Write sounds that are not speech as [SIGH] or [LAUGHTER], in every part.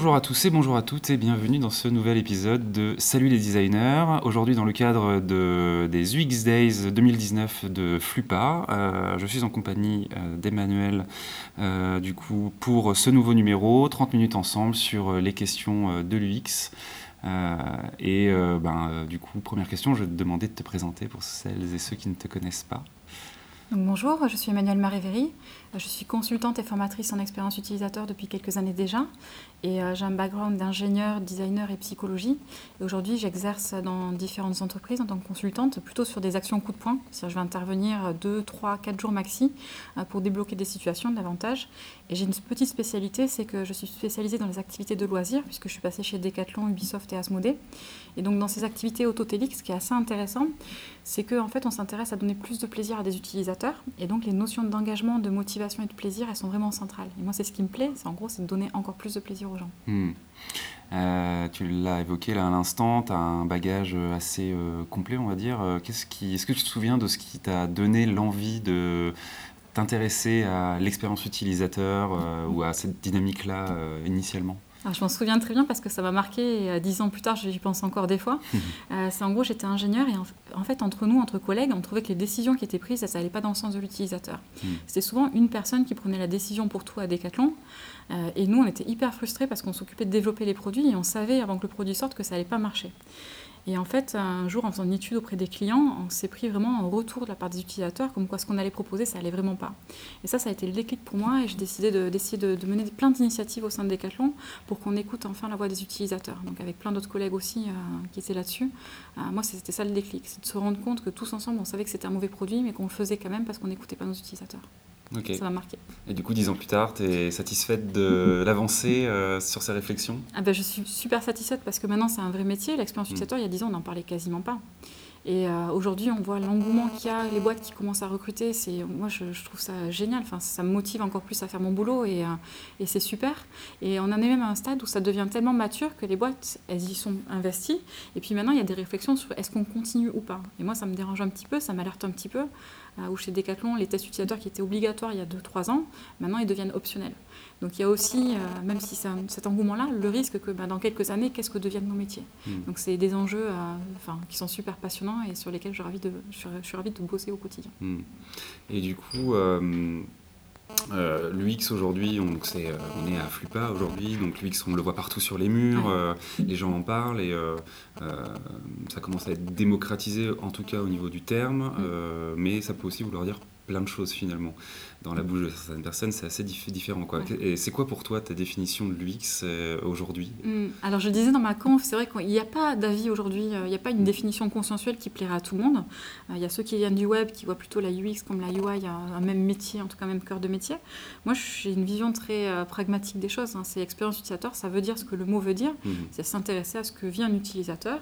Bonjour à tous et bonjour à toutes et bienvenue dans ce nouvel épisode de Salut les designers. Aujourd'hui dans le cadre de, des UX Days 2019 de Flupa, euh, je suis en compagnie euh, d'Emmanuel euh, pour ce nouveau numéro, 30 minutes ensemble sur les questions de l'UX. et ben, du coup, première question, je vais te demander de te présenter pour celles et ceux qui ne te connaissent pas bonjour, je suis Emmanuelle Marévéry. Je suis consultante et formatrice en expérience utilisateur depuis quelques années déjà. Et euh, j'ai un background d'ingénieur, designer et psychologie. Et aujourd'hui, j'exerce dans différentes entreprises en tant que consultante, plutôt sur des actions coup de poing. C'est-à-dire je vais intervenir 2, 3, 4 jours maxi euh, pour débloquer des situations davantage. Et j'ai une petite spécialité, c'est que je suis spécialisée dans les activités de loisirs, puisque je suis passée chez Decathlon, Ubisoft et Asmodée. Et donc dans ces activités autotéliques, ce qui est assez intéressant, c'est qu'en en fait, on s'intéresse à donner plus de plaisir à des utilisateurs. Et donc les notions d'engagement, de motivation et de plaisir, elles sont vraiment centrales. Et moi, c'est ce qui me plaît, c'est en gros, c'est de donner encore plus de plaisir Hmm. Euh, tu l'as évoqué là à l'instant, tu as un bagage assez euh, complet, on va dire. Euh, qu'est-ce est-ce que tu te souviens de ce qui t'a donné l'envie de t'intéresser à l'expérience utilisateur ou à cette dynamique-là initialement? Je m'en souviens très bien parce que ça m'a marqué et dix ans plus tard, j'y pense encore des fois. Euh, c'est en gros, j'étais ingénieur et en, fait, entre nous, entre collègues, on trouvait que les décisions qui étaient prises, ça n'allait pas dans le sens de l'utilisateur. Hmm. C'était souvent une personne qui prenait la décision pour tout à Decathlon. Euh, et nous, on était hyper frustrés parce qu'on s'occupait de développer les produits et on savait avant que le produit sorte que ça n'allait pas marcher. Et en fait, un jour, en faisant une étude auprès des clients, on s'est pris vraiment un retour de la part des utilisateurs, comme quoi ce qu'on allait proposer, ça allait vraiment pas. Et ça, ça a été le déclic pour moi, et j'ai décidé d'essayer de, de, mener plein d'initiatives au sein de Decathlon pour qu'on écoute enfin la voix des utilisateurs. Donc avec plein d'autres collègues aussi euh, qui étaient là-dessus. Euh, moi, c'était ça le déclic, c'est de se rendre compte que tous ensemble, on savait que c'était un mauvais produit, mais qu'on le faisait quand même parce qu'on n'écoutait pas nos utilisateurs. Ça m'a marqué. Et du coup, dix ans plus tard, tu es satisfaite de [LAUGHS] l'avancée euh, sur ces réflexions? Ah ben, Je suis super satisfaite parce que maintenant, c'est un vrai métier. L'expérience utilisateur, il y a dix ans, on n'en parlait quasiment pas. Et euh, aujourd'hui, on voit l'engouement qu'il y a, les boîtes qui commencent à recruter. Moi, je, trouve ça génial. Enfin, ça me motive encore plus à faire mon boulot et, euh, et, c'est super. Et on en est même à un stade où ça devient tellement mature que les boîtes, elles y sont investies. Et puis maintenant, il y a des réflexions sur est-ce qu'on continue ou pas. Et moi, ça me dérange un petit peu, ça m'alerte un petit peu. Euh, où chez Decathlon, les tests utilisateurs qui étaient obligatoires il y a 2-3 ans, maintenant ils deviennent optionnels. Donc il y a aussi, euh, même si c'est cet engouement-là, le risque que bah, dans quelques années, qu'est-ce que deviennent nos métiers hmm. Donc c'est des enjeux euh, enfin, qui sont super passionnants et sur lesquels je suis ravie de, je suis, ravie de bosser au quotidien. Hmm. Et du coup, euh, L'UX aujourd'hui, on, est, on est à Flupa aujourd'hui, donc l'UX on le voit partout sur les murs, les gens en parlent et ça commence à être démocratisé en tout cas au niveau du terme, mais ça peut aussi vouloir dire plein de choses finalement dans la bouche de certaines personnes, c'est assez différent. Quoi. Et c'est quoi pour toi ta définition de l'UX euh, aujourd'hui? Hmm. Alors je disais dans ma conf, c'est vrai qu'il n'y a pas d'avis aujourd'hui, euh, il n'y a pas une définition consensuelle qui plaira à tout le monde. Euh, il y a ceux qui viennent du web qui voient plutôt la UX comme la UI, un, un même métier, en tout cas même cœur de métier. Moi j'ai une vision très pragmatique des choses. Hein. C'est expérience utilisateur, ça veut dire ce que le mot veut dire. Mmh. C'est s'intéresser à ce que vit un utilisateur,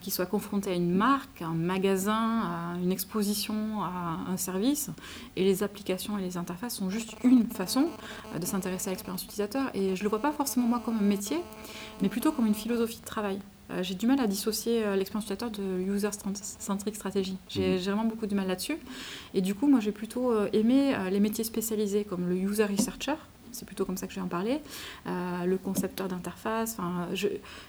qui soit confronté à une marque, un magasin, à une exposition, à un service, et les applications et les interfaces sont juste une façon euh, de s'intéresser à l'expérience utilisateur. Et je ne le vois pas forcément moi comme un métier, mais plutôt comme une philosophie de travail. Euh, j'ai du mal à dissocier euh, l'expérience utilisateur de user-centric stratégie. J'ai mmh. vraiment beaucoup de mal là-dessus. Et du coup, moi, j'ai plutôt aimé les métiers spécialisés comme le user researcher, c'est plutôt comme ça que je vais en parler, le concepteur d'interface. Enfin,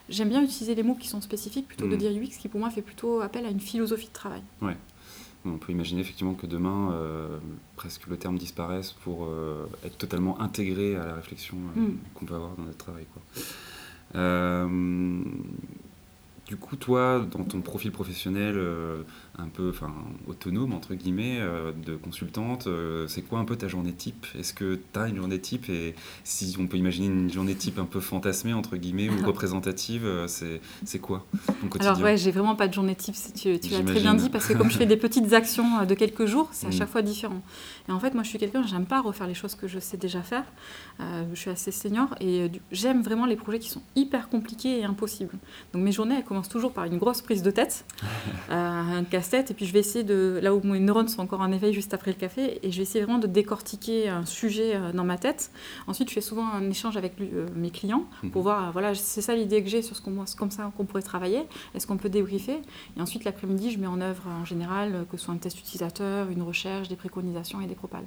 j'aime bien utiliser les mots qui sont spécifiques plutôt de mmh. dire UX, qui pour moi fait plutôt appel à une philosophie de travail. Ouais. On peut imaginer effectivement que demain, euh, presque le terme disparaisse pour euh, être totalement intégré à la réflexion euh, mm. qu'on peut avoir dans notre travail. du coup, toi, dans ton profil professionnel, un peu enfin, autonome, entre guillemets, euh, de consultante. Euh, c'est quoi un peu ta journée type? Est-ce que tu as une journée type? Et si on peut imaginer une journée type un peu fantasmée, entre guillemets, ou représentative, euh, c'est quoi ton quotidien? Alors ouais, j'ai vraiment pas de journée type, tu, tu l'as très bien dit, parce que comme je fais des petites actions de quelques jours, c'est à mm. chaque fois différent. Et en fait, moi, je suis quelqu'un, j'aime pas refaire les choses que je sais déjà faire. je suis assez senior et j'aime vraiment les projets qui sont hyper compliqués et impossibles. Donc mes journées, elles commencent commence toujours par une grosse prise de tête, [LAUGHS] un casse-tête, et puis je vais essayer de, là où mes neurones sont encore en éveil juste après le café, et je vais essayer vraiment de décortiquer un sujet dans ma tête. Ensuite, je fais souvent un échange avec mes clients pour mhm. voir, voilà, c'est ça l'idée que j'ai sur ce qu'on, comme ça qu'on pourrait travailler. Est-ce qu'on peut débriefer? Et ensuite, l'après-midi, je mets en œuvre en général que ce soit un test utilisateur, une recherche, des préconisations et des propales.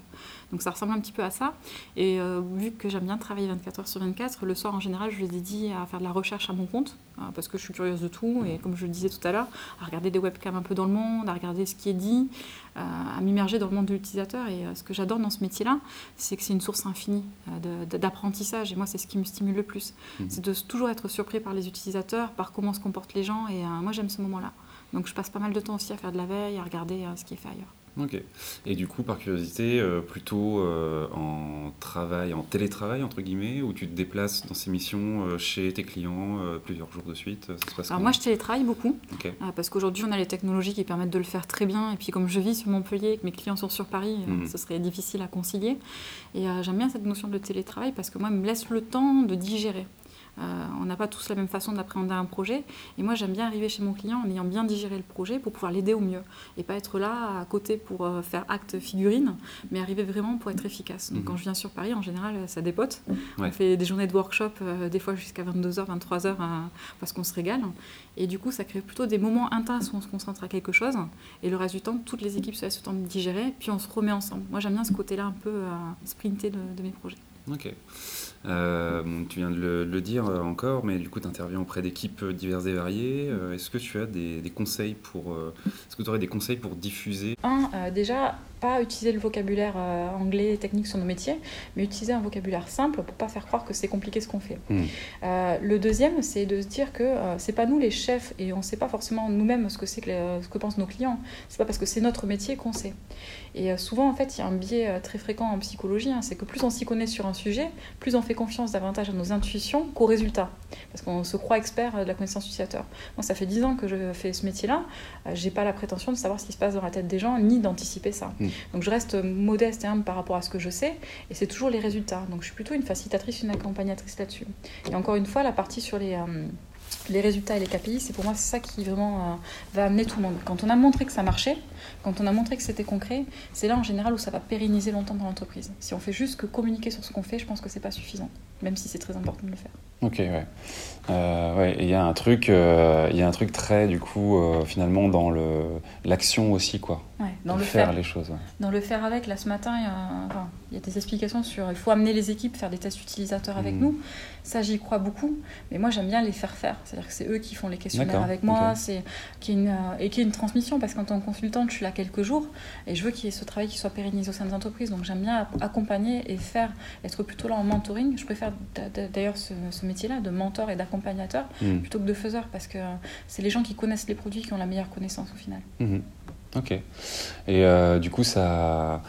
Donc ça ressemble un petit peu à ça. Et vu que j'aime bien travailler 24 heures sur 24, le soir en général, je le dédie à faire de la recherche à mon compte, parce que je suis curieuse de tout, et comme je le disais tout à l'heure, à regarder des webcams un peu dans le monde, à regarder ce qui est dit, euh, à m'immerger dans le monde de l'utilisateur. Et euh, ce que j'adore dans ce métier-là, c'est que c'est une source infinie euh, d'apprentissage, et moi, c'est ce qui me stimule le plus. Mmh. C'est de toujours être surpris par les utilisateurs, par comment se comportent les gens, et moi, j'aime ce moment-là. Donc je passe pas mal de temps aussi à faire de la veille, à regarder ce qui est fait ailleurs. Ok. Et du coup, par curiosité, euh, plutôt euh, en travail, en télétravail, entre guillemets, où tu te déplaces dans ces missions euh, chez tes clients plusieurs jours de suite ça se passe Alors moi, je télétravaille beaucoup, parce qu'aujourd'hui, on a les technologies qui permettent de le faire très bien. Et puis, comme je vis sur Montpellier et que mes clients sont sur Paris, mhm. ce serait difficile à concilier. Et j'aime bien cette notion de télétravail parce que moi, elle me laisse le temps de digérer. Euh, on n'a pas tous la même façon d'appréhender un projet. Et moi, j'aime bien arriver chez mon client en ayant bien digéré le projet pour pouvoir l'aider au mieux. Et pas être là à côté pour euh, faire acte figurine, mais arriver vraiment pour être efficace. Donc, mhm. quand je viens sur Paris, en général, ça dépote. On fait des journées de workshop, euh, des fois jusqu'à 22h, 23h, parce qu'on se régale. Et du coup, ça crée plutôt des moments intenses où on se concentre à quelque chose. Et le reste du temps, toutes les équipes se laissent le temps de digérer, puis on se remet ensemble. Moi, j'aime bien ce côté-là un peu sprinté de, de mes projets. Ok. Euh, tu viens de le, dire encore, mais du coup, tu interviens auprès d'équipes diverses et variées. Euh, est-ce que tu as des, conseils pour. Euh, est-ce que tu aurais des conseils pour diffuser? Un, déjà, pas utiliser le vocabulaire anglais technique sur nos métiers, mais utiliser un vocabulaire simple pour pas faire croire que c'est compliqué ce qu'on fait. Hmm. le deuxième, c'est de se dire que c'est pas nous les chefs et on sait pas forcément nous-mêmes ce que c'est que ce que pensent nos clients. C'est pas parce que c'est notre métier qu'on sait. Et souvent, en fait, il y a un biais très fréquent en psychologie, hein, c'est que plus on s'y connaît sur un sujet, plus on fait confiance davantage à nos intuitions qu'aux résultats. Parce qu'on se croit expert de la connaissance utilisateur. Moi, ça fait dix ans que je fais ce métier-là. Euh, j'ai pas la prétention de savoir ce qui se passe dans la tête des gens, ni d'anticiper ça. Mm. Donc je reste modeste et humble par rapport à ce que je sais. Et c'est toujours les résultats. Donc je suis plutôt une facilitatrice, une accompagnatrice là-dessus. Et encore une fois, la partie sur les... Euh, les résultats et les KPI, c'est pour moi ça qui vraiment euh, va amener tout le monde. Quand on a montré que ça marchait, quand on a montré que c'était concret, c'est là en général où ça va pérenniser longtemps dans l'entreprise. Si on fait juste que communiquer sur ce qu'on fait, je pense que c'est pas suffisant, même si c'est très important de le faire. Ok, ouais. Euh, ouais, il y a un truc, euh, il y a un truc très du coup euh, finalement dans le l'action aussi quoi. Ouais, dans le faire, les choses. Dans le faire avec. Là ce matin, il y, a, il y, a, des explications sur il faut amener les équipes faire des tests utilisateurs avec hmm. nous. Ça j'y crois beaucoup, mais moi j'aime bien les faire faire. C'est-à-dire que c'est eux qui font les questionnaires avec moi, c'est qui une et qui est une transmission parce qu'en tant que consultante je suis là quelques jours et je veux qu'il y ait ce travail qui soit pérennisé au sein des entreprises. Donc j'aime bien accompagner et faire, être plutôt là en mentoring. Je préfère d'ailleurs ce, ce métier-là de mentor et d'accompagnateur hmm. plutôt que de faiseur parce que c'est les gens qui connaissent les produits qui ont la meilleure connaissance au final. Hmm. Ok. Et euh, du coup, ça,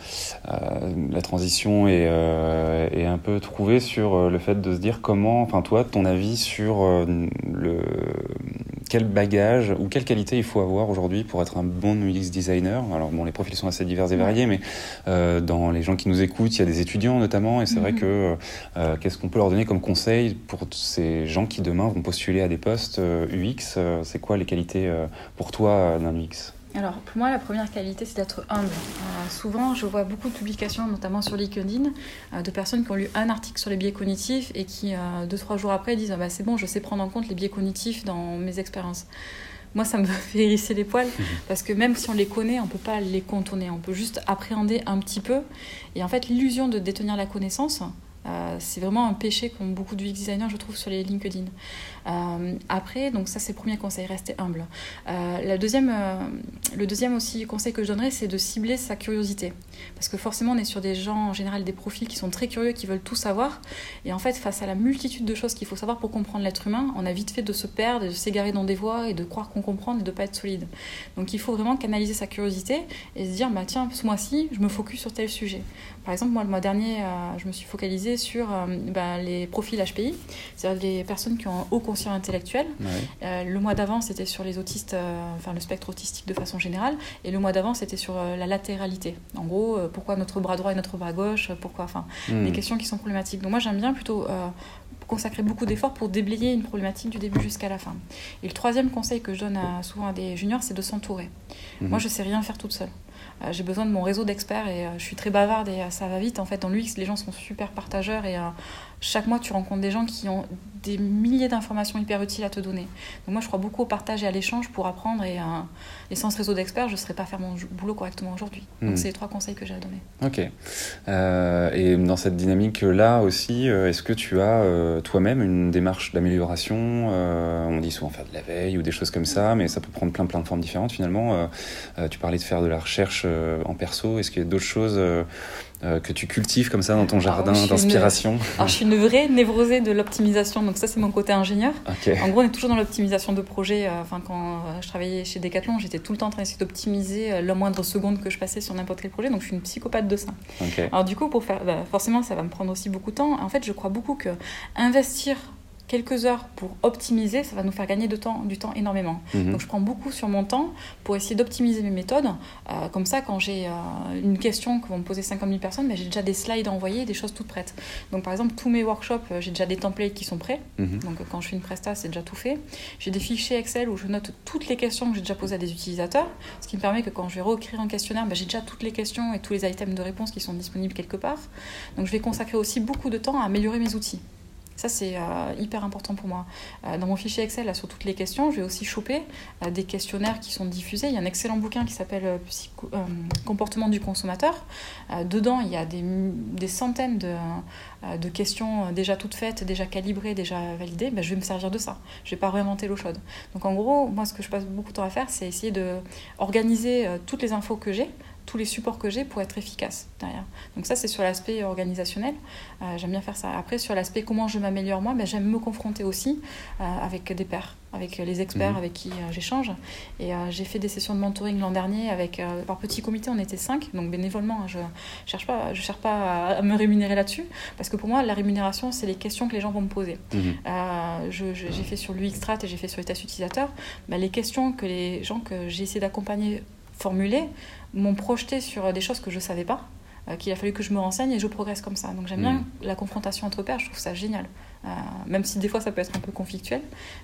euh, la transition est, euh, est, un peu trouvée sur le fait de se dire comment, enfin toi, ton avis sur le quel bagage ou quelle qualité il faut avoir aujourd'hui pour être un bon UX designer Alors bon, les profils sont assez divers et variés, mais dans les gens qui nous écoutent, il y a des étudiants notamment, et c'est vrai mhm. que qu'est-ce qu'on peut leur donner comme conseil pour ces gens qui demain vont postuler à des postes UX C'est quoi les qualités pour toi d'un UX? Alors, pour moi, la première qualité, c'est d'être humble. Euh, souvent, je vois beaucoup de publications, notamment sur LinkedIn, euh, de personnes qui ont lu un article sur les biais cognitifs et qui, euh, deux, trois jours après, disent ah bah, C'est bon, je sais prendre en compte les biais cognitifs dans mes expériences. Moi, ça me [LAUGHS] fait hérisser les poils mhm. parce que même si on les connaît, on ne peut pas les contourner. On peut juste appréhender un petit peu. Et en fait, l'illusion de détenir la connaissance, c'est vraiment un péché qu'ont beaucoup de UX designers, je trouve, sur les LinkedIn. Euh, après, donc ça c'est le premier conseil, rester humble. Euh, la deuxième, euh, le deuxième aussi conseil que je donnerais, c'est de cibler sa curiosité. Parce que forcément, on est sur des gens, en général, des profils qui sont très curieux, qui veulent tout savoir. Et en fait, face à la multitude de choses qu'il faut savoir pour comprendre l'être humain, on a vite fait de se perdre, de s'égarer dans des voies et de croire qu'on comprend et de ne pas être solide. Donc il faut vraiment canaliser sa curiosité et se dire, bah tiens, ce mois-ci, je me focus sur tel sujet. Par exemple, moi, le mois dernier, je me suis focalisée sur bah, les profils HPI, c'est-à-dire les personnes qui ont un haut conscient intellectuel. Euh, le mois d'avant, c'était sur les autistes, euh, enfin le spectre autistique de façon générale. Et le mois d'avant, c'était sur euh, la latéralité. En gros, pourquoi notre bras droit et notre bras gauche Pourquoi Enfin, hmm. des questions qui sont problématiques. Donc moi, j'aime bien plutôt consacrer beaucoup d'efforts pour déblayer une problématique du début jusqu'à la fin. Et le troisième conseil que je donne souvent à des juniors, c'est de s'entourer. Mhm. Moi, je sais rien faire toute seule. Euh, j'ai besoin de mon réseau d'experts et je suis très bavarde et ça va vite. En fait, dans l'UX, les gens sont super partageurs et chaque mois, tu rencontres des gens qui ont des milliers d'informations hyper utiles à te donner. Donc moi, je crois beaucoup au partage et à l'échange pour apprendre. Et, euh, sans ce réseau d'experts, je ne saurais pas faire mon boulot correctement aujourd'hui. Donc hmm. c'est les trois conseils que j'ai à donner. Ok. Euh, et dans cette dynamique-là aussi, euh, est-ce que tu as toi-même une démarche d'amélioration On dit souvent faire de la veille ou des choses comme ça, mais ça peut prendre plein plein de formes différentes finalement. tu parlais de faire de la recherche en perso. Est-ce qu'il y a d'autres choses euh, que tu cultives comme ça dans ton jardin d'inspiration [LAUGHS] Alors, je suis une vraie névrosée de l'optimisation, donc ça, c'est mon côté ingénieur. En gros, on est toujours dans l'optimisation de projet. Euh, enfin, quand euh, je travaillais chez Decathlon, j'étais tout le temps en train d'essayer d'optimiser la moindre seconde que je passais sur n'importe quel projet, donc je suis une psychopathe de ça. Alors, du coup, pour faire, bah, forcément, ça va me prendre aussi beaucoup de temps. En fait, je crois beaucoup que investir quelques heures pour optimiser, ça va nous faire gagner de temps, du temps énormément. Mhm. Donc je prends beaucoup sur mon temps pour essayer d'optimiser mes méthodes. Euh, comme ça, quand j'ai euh, une question que vont me poser 50 000 personnes, ben, j'ai déjà des slides à envoyer, des choses toutes prêtes. Donc par exemple, tous mes workshops, euh, j'ai déjà des templates qui sont prêts. Mhm. Donc quand je fais une presta, c'est déjà tout fait. J'ai des fichiers Excel où je note toutes les questions que j'ai déjà posées à des utilisateurs, ce qui me permet que quand je vais réécrire un questionnaire, ben, j'ai déjà toutes les questions et tous les items de réponse qui sont disponibles quelque part. Donc je vais consacrer aussi beaucoup de temps à améliorer mes outils. Ça, c'est euh, hyper important pour moi. Euh, dans mon fichier Excel, là, sur toutes les questions, je vais aussi choper euh, des questionnaires qui sont diffusés. Il y a un excellent bouquin qui s'appelle Comportement du consommateur. dedans, il y a des, centaines de, de, questions déjà toutes faites, déjà calibrées, déjà validées. Ben, je vais me servir de ça. Je ne vais pas réinventer l'eau chaude. Donc, en gros, moi, ce que je passe beaucoup de temps à faire, c'est essayer d'organiser toutes les infos que j'ai tous les supports que j'ai pour être efficace derrière. Donc ça, c'est sur l'aspect organisationnel. Euh, j'aime bien faire ça. Après, sur l'aspect comment je m'améliore moi, ben, j'aime me confronter aussi euh, avec des pairs, avec les experts mhm. avec qui euh, j'échange. Et j'ai fait des sessions de mentoring l'an dernier avec, par petit comité, on était cinq, donc bénévolement. Hein, je ne cherche pas, je cherche pas à, me rémunérer là-dessus, parce que pour moi, la rémunération, c'est les questions que les gens vont me poser. Mhm. j'ai fait sur l'UX-Strat et j'ai fait sur les tests utilisateurs. Ben, les questions que les gens que j'ai essayé d'accompagner formulées m'ont projeté sur des choses que je ne savais pas, euh, qu'il a fallu que je me renseigne et je progresse comme ça. Donc j'aime bien mm. la confrontation entre pairs, je trouve ça génial. Euh, même si des fois ça peut être un peu conflictuel,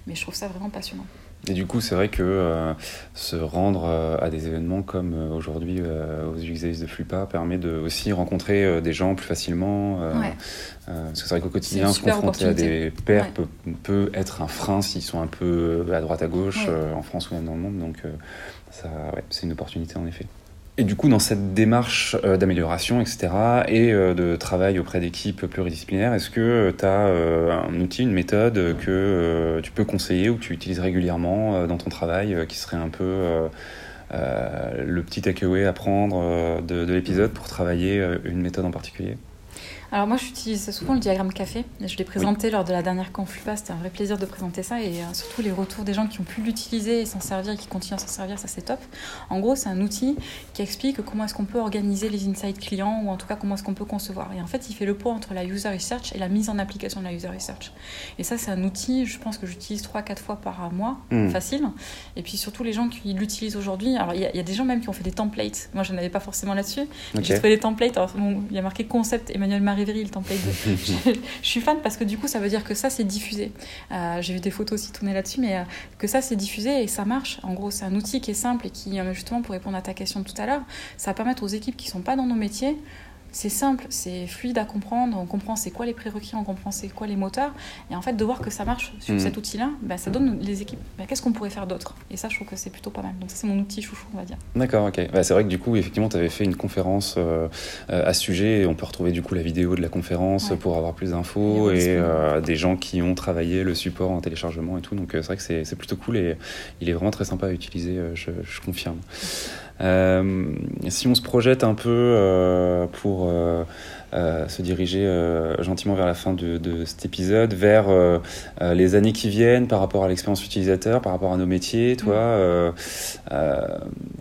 mais je trouve ça vraiment passionnant. Et du coup, c'est vrai que euh, se rendre à des événements comme aujourd'hui aux UX de Flupa permet de aussi rencontrer des gens plus facilement. parce que c'est vrai qu'au quotidien, se confronter à des pairs peut, peut, être un frein s'ils sont un peu à droite à gauche, en France ou même dans le monde. Donc, ça, c'est une opportunité en effet. Et du coup, dans cette démarche euh, d'amélioration, etc., et euh, de travail auprès d'équipes pluridisciplinaires, est-ce que tu as euh, un outil, une méthode que tu peux conseiller ou que tu utilises régulièrement dans ton travail, qui serait un peu le petit takeaway à prendre de l'épisode pour travailler une méthode en particulier? Alors moi, j'utilise souvent le diagramme café. Je l'ai présenté lors de la dernière Conflupa. C'était un vrai plaisir de présenter ça. Et euh, surtout, les retours des gens qui ont pu l'utiliser et s'en servir et qui continuent à s'en servir, ça c'est top. En gros, c'est un outil qui explique comment est-ce qu'on peut organiser les insights clients ou en tout cas comment est-ce qu'on peut concevoir. Et en fait, il fait le pont entre la user research et la mise en application de la user research. Et ça, c'est un outil, je pense que j'utilise 3-4 fois par mois, hmm. facile. Et puis surtout, les gens qui l'utilisent aujourd'hui. Alors, il y, a des gens même qui ont fait des templates. Moi, je n'en avais pas forcément là-dessus. J'ai trouvé des templates. Alors, il y a marqué concept Emmanuel le template [LAUGHS] [LAUGHS] je, suis fan parce que du coup, ça veut dire que ça, c'est diffusé. Euh, j'ai vu des photos aussi tourner là-dessus, mais euh, que ça, c'est diffusé et ça marche. En gros, c'est un outil qui est simple et qui, euh, justement, pour répondre à ta question tout à l'heure, ça va permettre aux équipes qui ne sont pas dans nos métiers c'est simple, c'est fluide à comprendre, on comprend c'est quoi les prérequis, on comprend c'est quoi les moteurs. Et en fait, de voir que ça marche sur mhm. cet outil-là, bah, ça donne les équipes, bah, qu'est-ce qu'on pourrait faire d'autre? Et ça, je trouve que c'est plutôt pas mal. Donc ça, c'est mon outil chouchou, on va dire. D'accord, ok. Bah, c'est vrai que du coup, effectivement, tu avais fait une conférence euh, à ce sujet, et on peut retrouver du coup la vidéo de la conférence pour avoir plus d'infos, et euh, des gens qui ont travaillé le support en téléchargement et tout. Donc euh, c'est vrai que c'est plutôt cool, et il est vraiment très sympa à utiliser, je, je confirme. Euh, si on se projette un peu euh, pour euh, se diriger gentiment vers la fin de, de cet épisode, vers les années qui viennent par rapport à l'expérience utilisateur, par rapport à nos métiers, toi,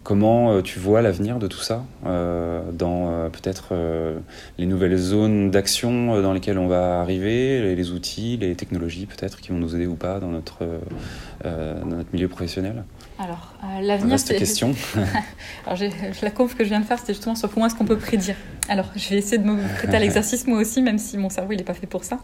comment tu vois l'avenir de tout ça dans peut-être les nouvelles zones d'action dans lesquelles on va arriver, les, les outils, les technologies peut-être qui vont nous aider ou pas dans notre, dans notre milieu professionnel alors, euh, l'avenir, c'est. question. [LAUGHS] Alors, la conf que je viens de faire, c'était justement sur comment est-ce qu'on peut prédire. Alors, je vais essayer de me prêter à l'exercice moi aussi, même si mon cerveau il n'est pas fait pour ça.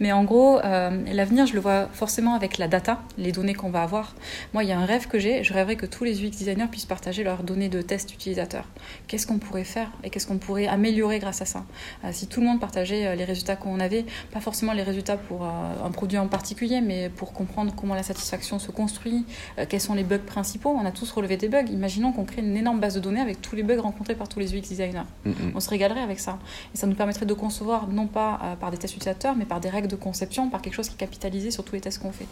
Mais en gros, euh, l'avenir, je le vois forcément avec la data, les données qu'on va avoir. Moi, il y a un rêve que j'ai. Je rêverais que tous les UX designers puissent partager leurs données de tests utilisateurs. Qu'est-ce qu'on pourrait faire et qu'est-ce qu'on pourrait améliorer grâce à ça euh, Si tout le monde partageait euh, les résultats qu'on avait, pas forcément les résultats pour un produit en particulier, mais pour comprendre comment la satisfaction se construit, quels sont les bugs principaux. On a tous relevé des bugs. Imaginons qu'on crée une énorme base de données avec tous les bugs rencontrés par tous les UX designers. Mm-hmm. On serait avec ça. Et ça nous permettrait de concevoir non pas euh, par des tests utilisateurs, mais par des règles de conception, par quelque chose qui est capitalisé sur tous les tests qu'on fait.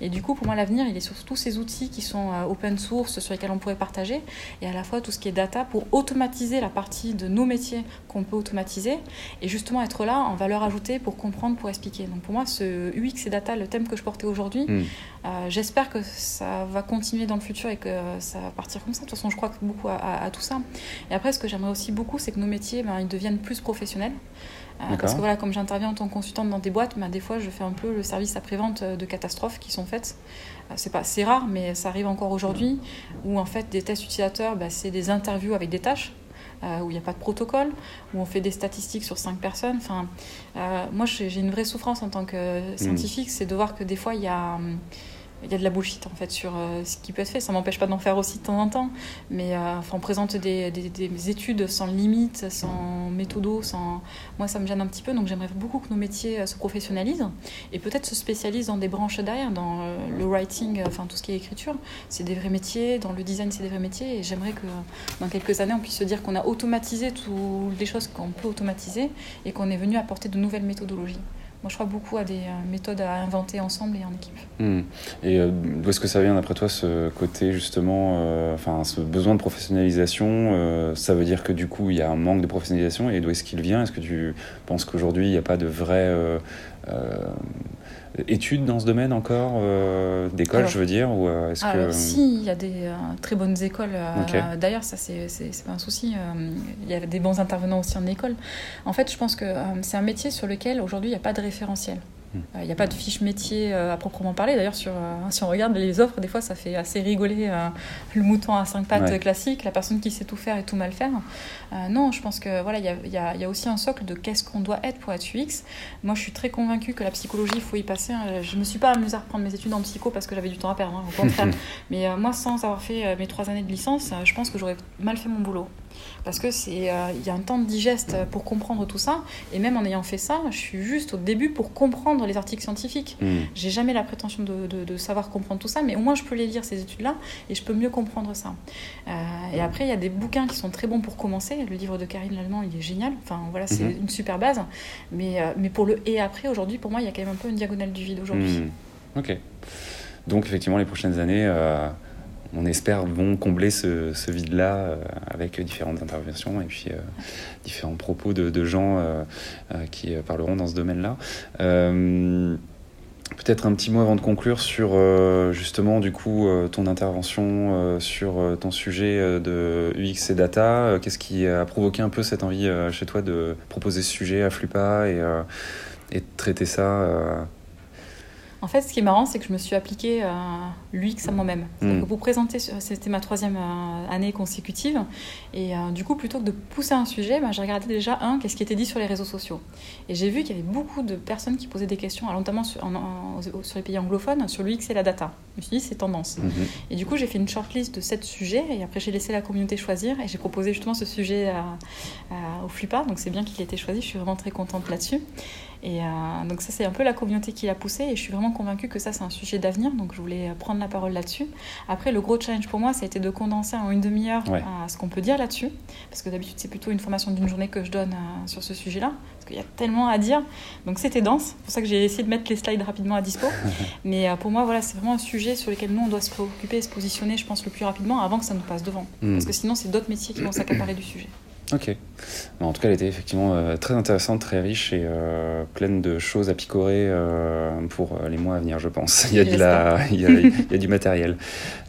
Et du coup, pour moi, l'avenir, il est sur tous ces outils qui sont euh, open source, sur lesquels on pourrait partager, et à la fois tout ce qui est data pour automatiser la partie de nos métiers qu'on peut automatiser, et justement être là en valeur ajoutée pour comprendre, pour expliquer. Donc pour moi, ce UX et data, le thème que je portais aujourd'hui, euh, j'espère que ça va continuer dans le futur et que ça va partir comme ça. De toute façon, je crois beaucoup à, tout ça. Et après, ce que j'aimerais aussi beaucoup, c'est que nos métiers, ben, ils deviennent plus professionnels. Euh, parce que voilà, comme j'interviens en tant que consultante dans des boîtes, ben, des fois je fais un peu le service après-vente euh, de catastrophes qui sont faites. Euh, c'est pas, c'est rare, mais ça arrive encore aujourd'hui, où en fait des tests utilisateurs, ben, c'est des interviews avec des tâches. où il n'y a pas de protocole, où on fait des statistiques sur cinq personnes. Enfin, moi, j'ai une vraie souffrance en tant que hmm. scientifique, c'est de voir que des fois, il y a, hum, il y a de la bullshit en fait sur euh, ce qui peut être fait. Ça m'empêche pas d'en faire aussi de temps en temps, mais euh, enfin, on présente des, des, études sans limite, sans méthodo, sans. Moi, ça me gêne un petit peu, donc j'aimerais beaucoup que nos métiers euh, se professionnalisent et peut-être se spécialisent dans des branches derrière, dans le writing, enfin tout ce qui est écriture. C'est des vrais métiers, dans le design, c'est des vrais métiers, et j'aimerais que dans quelques années, on puisse se dire qu'on a automatisé toutes les choses qu'on peut automatiser et qu'on est venu apporter de nouvelles méthodologies. Moi, je crois beaucoup à des euh, méthodes à inventer ensemble et en équipe. Hmm. Et euh, d'où est-ce que ça vient, d'après toi, ce côté, justement, euh, enfin, ce besoin de professionnalisation Ça veut dire que, du coup, il y a un manque de professionnalisation. Et d'où est-ce qu'il vient? Est-ce que tu penses qu'aujourd'hui, il n'y a pas de vrai études dans ce domaine encore euh, d'école je veux dire ou euh, est-ce que si il y a des euh, très bonnes écoles d'ailleurs ça c'est c'est pas un souci il y a des bons intervenants aussi en école. En fait je pense que c'est un métier sur lequel aujourd'hui il n'y a pas de référentiel il n'y a pas de fiche métier à proprement parler. D'ailleurs, sur, si on regarde les offres, des fois, ça fait assez rigoler le mouton à cinq pattes classique, la personne qui sait tout faire et tout mal faire. non, je pense que voilà, il y a, y a, aussi un socle de qu'est-ce qu'on doit être pour être UX. Moi, je suis très convaincue que la psychologie, il faut y passer. Hein. Je me suis pas amusée à reprendre mes études en psycho parce que j'avais du temps à perdre, hein, au contraire. [LAUGHS] Mais moi, sans avoir fait mes trois années de licence, je pense que j'aurais mal fait mon boulot parce que c'est euh, il y a un temps de digeste pour comprendre tout ça et même en ayant fait ça je suis juste au début pour comprendre les articles scientifiques. Hmm. j'ai jamais la prétention de, de, savoir comprendre tout ça mais au moins je peux les lire ces études là et je peux mieux comprendre ça. Euh, et après il y a des bouquins qui sont très bons pour commencer. Le livre de Karine Lallemand il est génial. Enfin voilà c'est hmm. une super base. Mais euh, mais pour le et après aujourd'hui pour moi il y a quand même un peu une diagonale du vide aujourd'hui. Hmm. ok. Donc effectivement les prochaines années on espère, vont combler ce, vide-là euh, avec différentes interventions et puis euh, différents propos de, gens euh, qui parleront dans ce domaine-là. Peut-être un petit mot avant de conclure sur justement du coup ton intervention sur ton sujet de UX et data. Qu'est-ce qui a provoqué un peu cette envie chez toi de proposer ce sujet à Flupa et, et de traiter ça en fait, ce qui est marrant, c'est que je me suis appliquée à l'UX à moi-même. Mm. Pour présenter, c'était ma troisième euh, année consécutive. Et euh, du coup, plutôt que de pousser un sujet, ben, j'ai regardé déjà, un, qu'est-ce qui était dit sur les réseaux sociaux. Et j'ai vu qu'il y avait beaucoup de personnes qui posaient des questions, notamment sur, sur les pays anglophones, sur l'UX et la data. Je me suis dit, c'est tendance. Mm-hmm. Et du coup, j'ai fait une shortlist de sept sujets. Et après, j'ai laissé la communauté choisir. Et j'ai proposé justement ce sujet au FLUPA. Donc, c'est bien qu'il ait été choisi. Je suis vraiment très contente là-dessus. Et euh, donc ça, c'est un peu la communauté qui l'a poussé et je suis vraiment convaincue que ça, c'est un sujet d'avenir. Donc je voulais prendre la parole là-dessus. Après, le gros challenge pour moi, ça a été de condenser en une demi-heure à ce qu'on peut dire là-dessus. Parce que d'habitude, c'est plutôt une formation d'une journée que je donne euh, sur ce sujet-là. Parce qu'il y a tellement à dire. Donc c'était dense. C'est pour ça que j'ai essayé de mettre les slides rapidement à dispo. [LAUGHS] Mais euh, pour moi, voilà, c'est vraiment un sujet sur lequel nous, on doit se préoccuper et se positionner, je pense, le plus rapidement avant que ça nous passe devant. Hmm. Parce que sinon, c'est d'autres métiers qui vont s'accaparer du sujet. Ok. En tout cas, elle était effectivement euh, très intéressante, très riche et euh, pleine de choses à picorer euh, pour les mois à venir, je pense. [LAUGHS] Il y a, de la, il y a, il y a du matériel.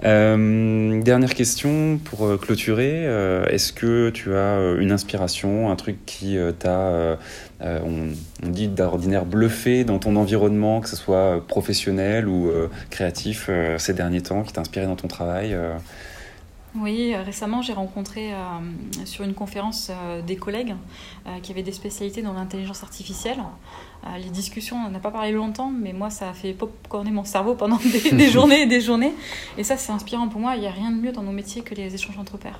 dernière question pour clôturer. Est-ce que tu as une inspiration, un truc qui t'a, on, on, dit d'ordinaire, bluffé dans ton environnement, que ce soit professionnel ou créatif ces derniers temps, qui t'a inspiré dans ton travail Oui, récemment j'ai rencontré sur une conférence des collègues qui avaient des spécialités dans l'intelligence artificielle. les discussions, on n'a pas parlé longtemps, mais moi ça a fait popcorner mon cerveau pendant [LAUGHS] des, des [LAUGHS] journées et des journées. Et ça c'est inspirant pour moi, il n'y a rien de mieux dans nos métiers que les échanges entre pairs.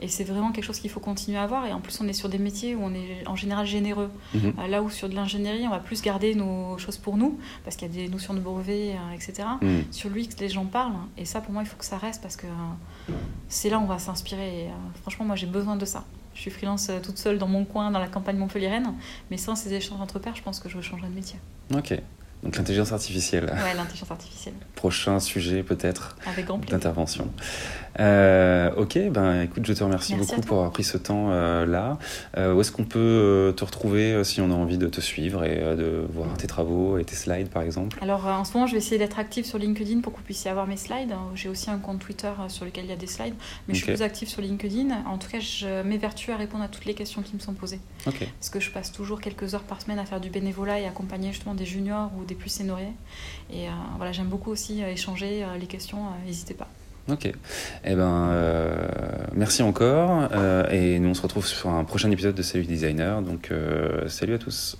Et c'est vraiment quelque chose qu'il faut continuer à avoir. Et en plus, on est sur des métiers où on est en général généreux. Mhm. Euh, là où sur de l'ingénierie, on va plus garder nos choses pour nous, parce qu'il y a des notions de brevet, euh, etc. Mhm. Sur l'UX, les gens parlent. Et ça, pour moi, il faut que ça reste, parce que euh, c'est là où on va s'inspirer. franchement, moi, j'ai besoin de ça. Je suis freelance toute seule dans mon coin, dans la campagne montpelliéraine. Mais sans ces échanges entre pairs, je pense que je changerais de métier. Ok. Donc l'intelligence artificielle. Ouais, l'intelligence artificielle. Prochain sujet peut-être d'intervention. Euh, ok, ben écoute, je te remercie beaucoup pour avoir pris ce temps euh, là. Euh, où est-ce qu'on peut te retrouver si on a envie de te suivre et de voir tes travaux et tes slides par exemple? Alors en ce moment, je vais essayer d'être active sur LinkedIn pour que vous puissiez avoir mes slides. J'ai aussi un compte Twitter sur lequel il y a des slides, mais je suis plus active sur LinkedIn. En tout cas, je m'évertue à répondre à toutes les questions qui me sont posées. Ok. Parce que je passe toujours quelques heures par semaine à faire du bénévolat et accompagner justement des juniors ou des plus seniors. Et voilà, j'aime beaucoup aussi échanger les questions. N'hésitez pas. Ok. Eh ben, euh, merci encore. Euh, et nous, on se retrouve sur un prochain épisode de Salut Designer. Donc, euh, salut à tous.